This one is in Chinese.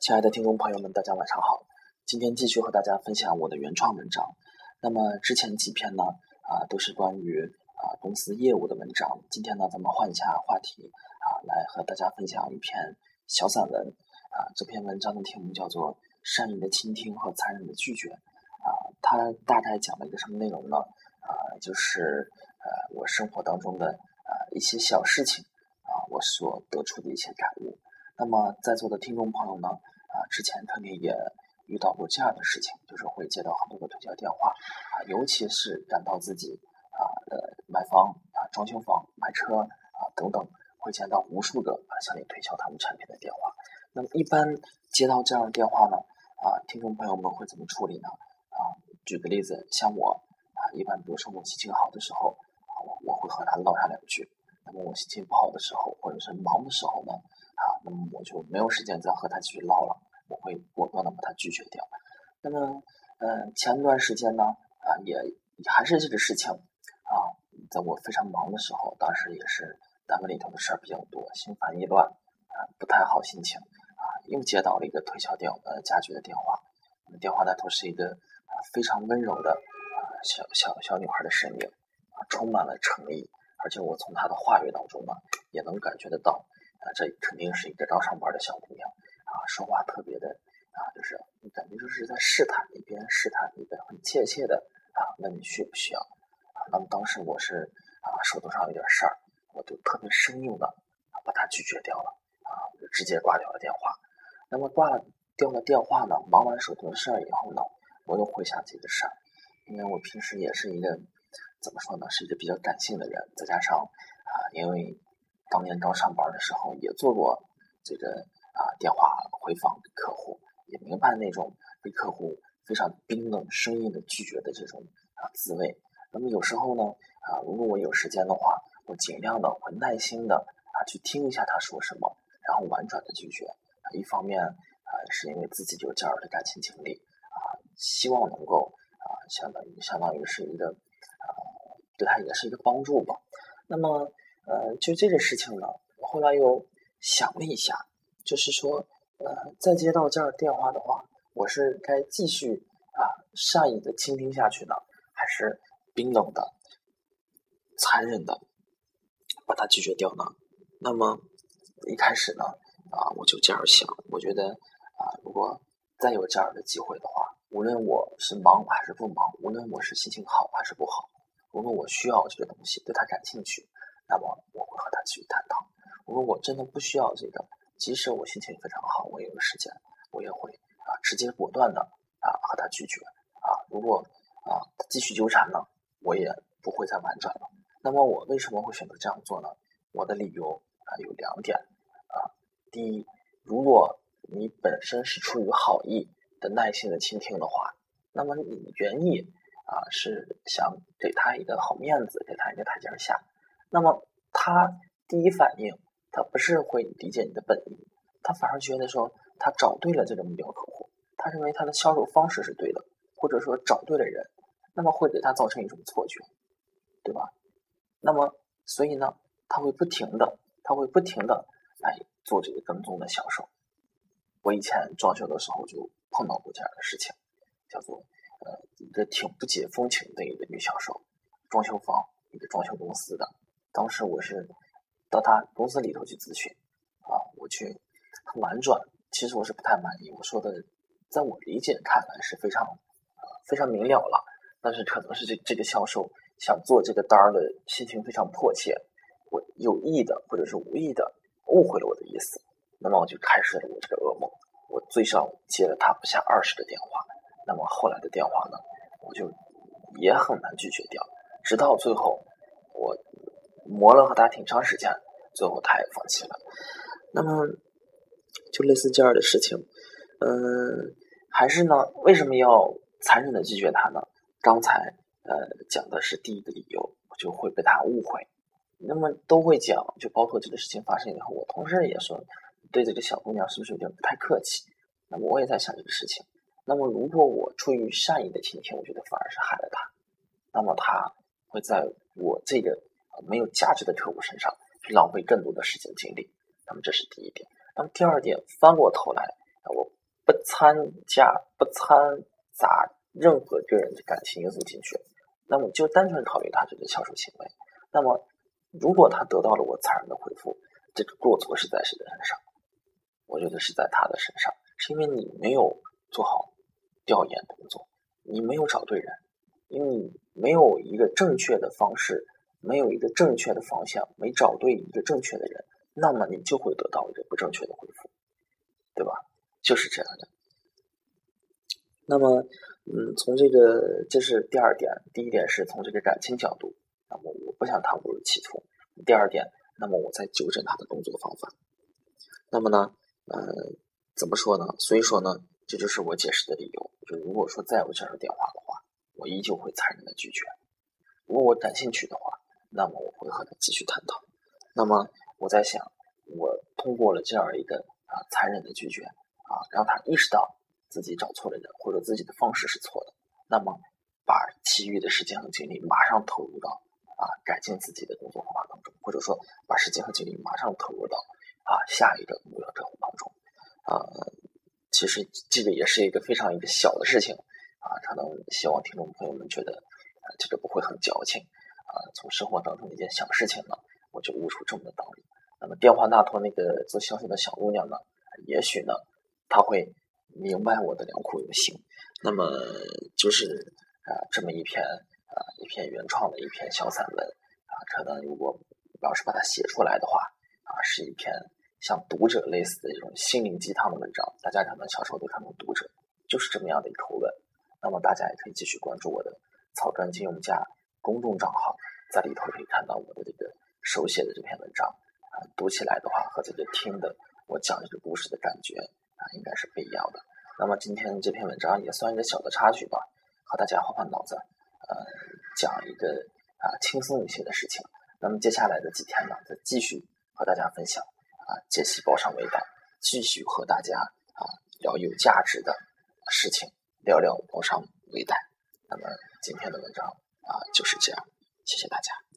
亲爱的听众朋友们，大家晚上好。今天继续和大家分享我的原创文章。那么之前几篇呢，啊，都是关于啊公司业务的文章。今天呢，咱们换一下话题啊，来和大家分享一篇小散文。啊，这篇文章的题目叫做《善意的倾听和残忍的拒绝》。啊，它大概讲了一个什么内容呢？啊，就是呃我生活当中的啊一些小事情啊，我所得出的一些感悟。那么在座的听众朋友呢，啊，之前肯定也遇到过这样的事情，就是会接到很多的推销电话，啊，尤其是感到自己啊，呃，买房啊，装修房、买车啊等等，会接到无数个啊向你推销他们产品的电话。那么一般接到这样的电话呢，啊，听众朋友们会怎么处理呢？啊，举个例子，像我啊，一般比如说我心情好的时候，啊，我会和他唠上两句；那么我心情不好的时候，或者是忙的时候呢？我就没有时间再和他继续唠了，我会果断的把他拒绝掉。那么，呃，前段时间呢，啊，也还是这个事情，啊，在我非常忙的时候，当时也是单位里头的事儿比较多，心烦意乱，啊，不太好心情，啊，又接到了一个推销电呃家具的电话，那电话那头是一个啊非常温柔的啊小小小女孩的身影，啊，充满了诚意，而且我从她的话语当中呢，也能感觉得到。这肯定是一个刚上班的小姑娘，啊，说话特别的，啊，就是感觉就是在试探，一边试探一边很怯怯的，啊，问你需不需要，啊，那么当时我是啊手头上有点事儿，我就特别生硬的啊把她拒绝掉了，啊，就直接挂掉了电话。那么挂了掉了电话呢，忙完手头的事儿以后呢，我又回想这个事儿，因为我平时也是一个怎么说呢，是一个比较感性的人，再加上啊，因为。当年刚上班的时候，也做过这个啊电话回访客户，也明白那种被客户非常冰冷、生硬的拒绝的这种啊滋味。那么有时候呢啊，如果我有时间的话，我尽量的会耐心的啊去听一下他说什么，然后婉转的拒绝。一方面啊是因为自己有这样的感情经历啊，希望能够啊相当于相当于是一个啊对他也是一个帮助吧。那么。呃，就这个事情呢，我后来又想了一下，就是说，呃，再接到这儿电话的话，我是该继续啊善意的倾听下去呢，还是冰冷的、残忍的把它拒绝掉呢？那么一开始呢，啊，我就这样想，我觉得啊，如果再有这样的机会的话，无论我是忙还是不忙，无论我是心情好还是不好，无论我需要这个东西，对他感兴趣。那么我会和他继续探讨。如果我真的不需要这个，即使我心情非常好，我也有时间，我也会啊直接果断的啊和他拒绝啊。如果啊继续纠缠呢，我也不会再婉转了。那么我为什么会选择这样做呢？我的理由啊有两点啊。第一，如果你本身是出于好意的耐心的倾听的话，那么你原意啊是想给他一个好面子，给他一个台阶下。那么他第一反应，他不是会理解你的本意，他反而觉得说他找对了这个目标客户，他认为他的销售方式是对的，或者说找对了人，那么会给他造成一种错觉，对吧？那么所以呢，他会不停的，他会不停的来做这个跟踪的销售。我以前装修的时候就碰到过这样的事情，叫做呃一个挺不解风情的一个女销售，装修房一个装修公司的。当时我是到他公司里头去咨询，啊，我去很婉转，其实我是不太满意。我说的，在我理解看来是非常非常明了了，但是可能是这这个销售想做这个单儿的心情非常迫切，我有意的或者是无意的误会了我的意思，那么我就开始了我这个噩梦。我最少接了他不下二十个电话，那么后来的电话呢，我就也很难拒绝掉，直到最后我。磨了和他挺长时间，最后他也放弃了。那么，就类似这样的事情，嗯，还是呢？为什么要残忍的拒绝他呢？刚才呃讲的是第一个理由，就会被他误会。那么都会讲，就包括这个事情发生以后，我同事也说，对这个小姑娘是不是有点不太客气？那么我也在想这个事情。那么如果我出于善意的倾听，我觉得反而是害了他。那么他会在我这个。没有价值的客户身上去浪费更多的时间精力，那么这是第一点。那么第二点，翻过头来我不参加不掺杂任何个人的感情因素进去，那么就单纯考虑他这个销售行为。那么如果他得到了我残忍的回复，这个过错是在谁的身上？我觉得是在他的身上，是因为你没有做好调研工作，你没有找对人，因为你没有一个正确的方式，没有一个正确的方向，没找对一个正确的人，那么你就会得到一个不正确的回复，对吧？就是这样的。那么，嗯，从这个这是第二点，第一点是从这个感情角度，那么我不想他误入歧途。第二点，那么我在纠正他的工作方法。那么呢？呃，怎么说呢？所以说呢，这就是我解释的理由。就如果说再有这样的电话的话，我依旧会残忍的拒绝。如果我感兴趣的话，那么我会和他继续探讨。那么我在想，我通过了这样一个啊残忍的拒绝啊，让他意识到自己找错了人，或者自己的方式是错的。那么把其余的时间和精力马上投入到啊改进自己的工作方法当中，或者说把时间和精力马上投入到。啊，下一个目标客户当中，啊，其实这个也是一个非常一个小的事情，啊，可能希望听众朋友们觉得，这个不会很矫情，啊，从生活当中一件小事情呢，我就悟出这么的道理。那么电话那头那个做销售的小姑娘呢，也许呢，她会明白我的良苦用心。那么就是啊，这么一篇啊，一篇原创的一篇小散文，啊，可能如果要是把它写出来的话，啊，是一篇。像读者类似的这种心灵鸡汤的文章，大家可能小时候都看过《读者》，就是这么样的一口吻。那么大家也可以继续关注我的草根金融家公众账号，在里头可以看到我的这个手写的这篇文章啊，读起来的话和这个听的我讲这个故事的感觉啊，应该是不一样的。那么今天这篇文章也算一个小的插曲吧，和大家换换脑子，呃，讲一个啊轻松一些的事情。那么接下来的几天呢，再继续和大家分享。啊，解析包商微贷，继续和大家啊聊有价值的事情，聊聊包商微贷。那么今天的文章啊就是这样，谢谢大家。